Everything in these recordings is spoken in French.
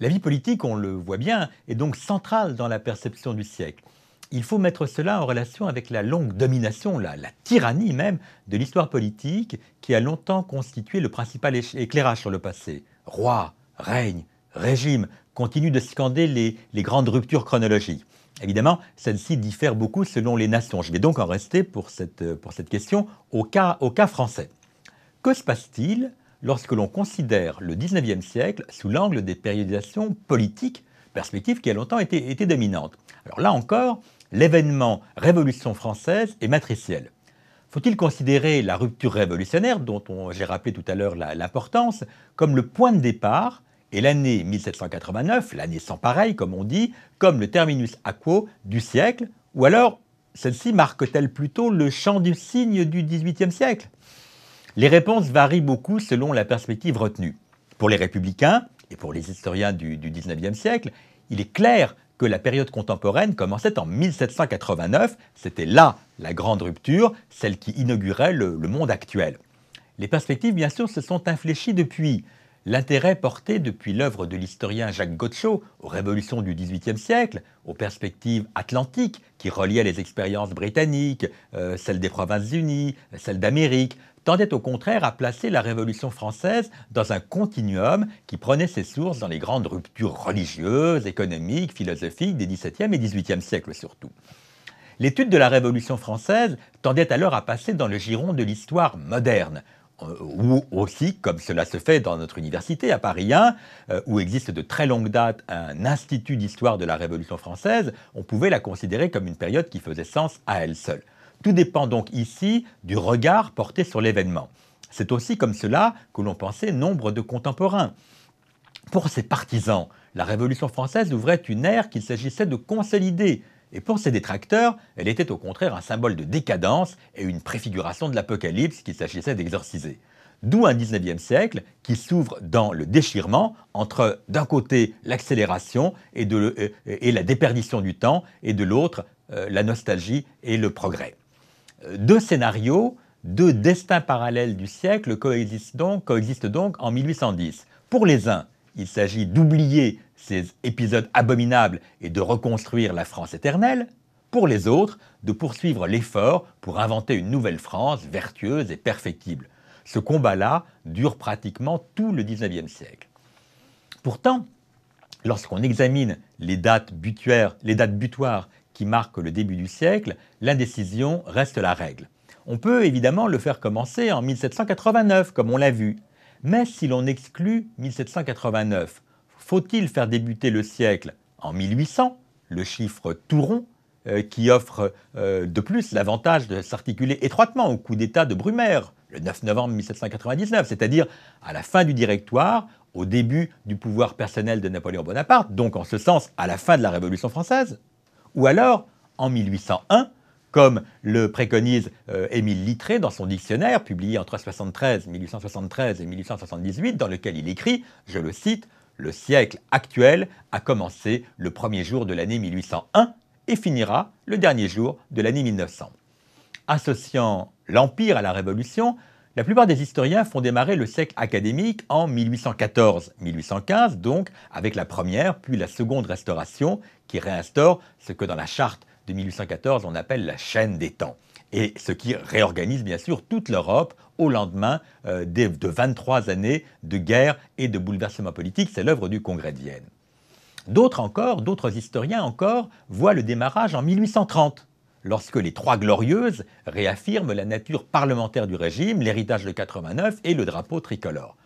La vie politique, on le voit bien, est donc centrale dans la perception du siècle. Il faut mettre cela en relation avec la longue domination, la, tyrannie même, de l'histoire politique qui a longtemps constitué le principal éclairage sur le passé. Roi, règne, régime continuent de scander les, grandes ruptures chronologiques. Évidemment, celles-ci diffèrent beaucoup selon les nations. Je vais donc en rester pour cette, question au cas français. Que se passe-t-il lorsque l'on considère le XIXe siècle sous l'angle des périodisations politiques, perspective qui a longtemps été, été dominante Alors là encore, l'événement Révolution française est matriciel. Faut-il considérer la rupture révolutionnaire, dont j'ai rappelé tout à l'heure l'importance, comme le point de départ et l'année 1789, l'année sans pareil comme on dit, comme le terminus aquo du siècle, ou alors celle-ci marque-t-elle plutôt le champ du signe du XVIIIe siècle? Les réponses varient beaucoup selon la perspective retenue. Pour les républicains et pour les historiens du, XIXe siècle, il est clair que la période contemporaine commençait en 1789. C'était là la grande rupture, celle qui inaugurait le, monde actuel. Les perspectives, bien sûr, se sont infléchies depuis. L'intérêt porté depuis l'œuvre de l'historien Jacques Gotcho aux révolutions du XVIIIe siècle, aux perspectives atlantiques qui reliaient les expériences britanniques, euh, celles des Provinces-Unies, celles d'Amérique, tendait au contraire à placer la Révolution française dans un continuum qui prenait ses sources dans les grandes ruptures religieuses, économiques, philosophiques des XVIIe et XVIIIe siècles surtout. L'étude de la Révolution française tendait alors à passer dans le giron de l'histoire moderne, ou aussi, comme cela se fait dans notre université à Paris 1, euh, où existe de très longue date un institut d'histoire de la Révolution française, on pouvait la considérer comme une période qui faisait sens à elle seule. Tout dépend donc ici du regard porté sur l'événement. C'est aussi comme cela que l'on pensait nombre de contemporains. Pour ses partisans, la Révolution française ouvrait une ère qu'il s'agissait de consolider, et pour ses détracteurs, elle était au contraire un symbole de décadence et une préfiguration de l'Apocalypse qu'il s'agissait d'exorciser. D'où un 19e siècle qui s'ouvre dans le déchirement entre, d'un côté, l'accélération et, la déperdition du temps, et de l'autre, euh, la nostalgie et le progrès deux scénarios, deux destins parallèles du siècle coexistent donc, en 1810. Pour les uns, il s'agit d'oublier ces épisodes abominables et de reconstruire la France éternelle. Pour les autres, de poursuivre l'effort pour inventer une nouvelle France vertueuse et perfectible. Ce combat-là dure pratiquement tout le XIXe siècle. Pourtant, lorsqu'on examine les dates, dates butoirs qui marque le début du siècle, l'indécision reste la règle. On peut évidemment le faire commencer en 1789, comme on l'a vu. Mais si l'on exclut 1789, faut-il faire débuter le siècle en 1800, le chiffre tout rond, euh, qui offre euh, de plus l'avantage de s'articuler étroitement au coup d'État de Brumaire, le 9 novembre 1799, c'est-à-dire à la fin du Directoire, au début du pouvoir personnel de Napoléon Bonaparte, donc en ce sens à la fin de la Révolution française ou alors, en 1801, comme le préconise euh, Émile Littré dans son dictionnaire, publié entre 1873 et 1878, dans lequel il écrit, je le cite, Le siècle actuel a commencé le premier jour de l'année 1801 et finira le dernier jour de l'année 1900. Associant l'Empire à la Révolution, la plupart des historiens font démarrer le siècle académique en 1814-1815, donc avec la première puis la seconde restauration qui réinstaure ce que dans la charte de 1814 on appelle la chaîne des temps et ce qui réorganise bien sûr toute l'Europe au lendemain euh, de 23 années de guerre et de bouleversements politiques. C'est l'œuvre du Congrès de Vienne. D'autres encore, d'autres historiens encore, voient le démarrage en 1830 lorsque les Trois Glorieuses réaffirment la nature parlementaire du régime, l'héritage de 89 et le drapeau tricolore.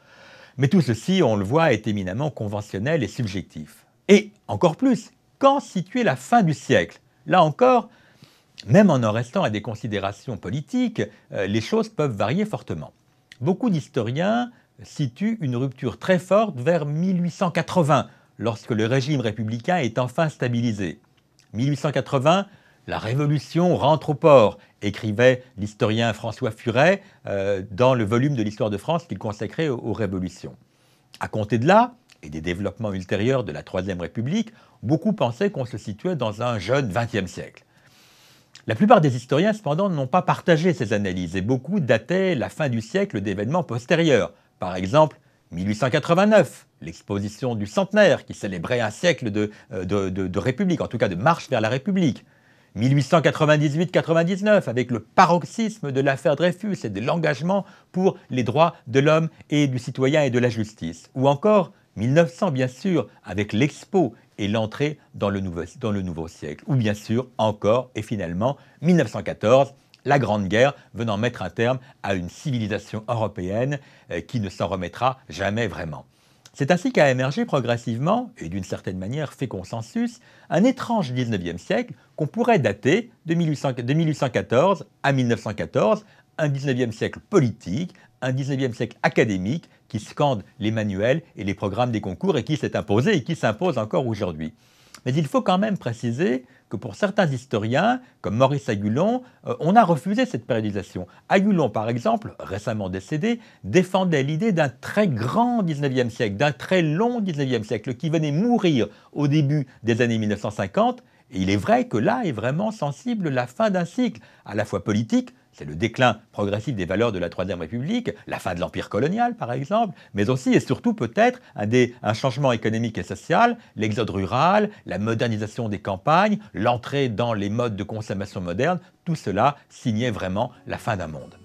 Mais tout ceci, on le voit, est éminemment conventionnel et subjectif. Et encore plus, quand situer la fin du siècle Là encore, même en en restant à des considérations politiques, euh, les choses peuvent varier fortement. Beaucoup d'historiens situent une rupture très forte vers 1880, lorsque le régime républicain est enfin stabilisé. 1880, la révolution rentre au port, écrivait l'historien François Furet euh, dans le volume de l'histoire de France qu'il consacrait aux, révolutions. À compter de là, et des développements ultérieurs de la Troisième République, beaucoup pensaient qu'on se situait dans un jeune XXe siècle. La plupart des historiens, cependant, n'ont pas partagé ces analyses et beaucoup dataient la fin du siècle d'événements postérieurs, par exemple 1889, l'exposition du centenaire qui célébrait un siècle de, de, République, en tout cas de marche vers la République. 1898-99, avec le paroxysme de l'affaire Dreyfus et de l'engagement pour les droits de l'homme et du citoyen et de la justice. Ou encore 1900, bien sûr, avec l'Expo et l'entrée dans, le nouveau, siècle. Ou bien sûr, encore et finalement, 1914, la Grande Guerre venant mettre un terme à une civilisation européenne euh, qui ne s'en remettra jamais vraiment. C'est ainsi qu'a émergé progressivement, et d'une certaine manière fait consensus, un étrange 19e siècle qu'on pourrait dater de, 1814 à 1914, un 19e siècle politique, un 19e siècle académique qui scande les manuels et les programmes des concours et qui s'est imposé et qui s'impose encore aujourd'hui. Mais il faut quand même préciser que pour certains historiens, comme Maurice Agulon, euh, on a refusé cette périodisation. Agulon, par exemple, récemment décédé, défendait l'idée d'un très grand 19e siècle, d'un très long 19e siècle qui venait mourir au début des années 1950. Et il est vrai que là est vraiment sensible la fin d'un cycle, à la fois politique, c'est le déclin progressif des valeurs de la Troisième République, la fin de l'empire colonial par exemple, mais aussi et surtout peut-être un, changement économique et social, l'exode rural, la modernisation des campagnes, l'entrée dans les modes de consommation modernes, tout cela signait vraiment la fin d'un monde.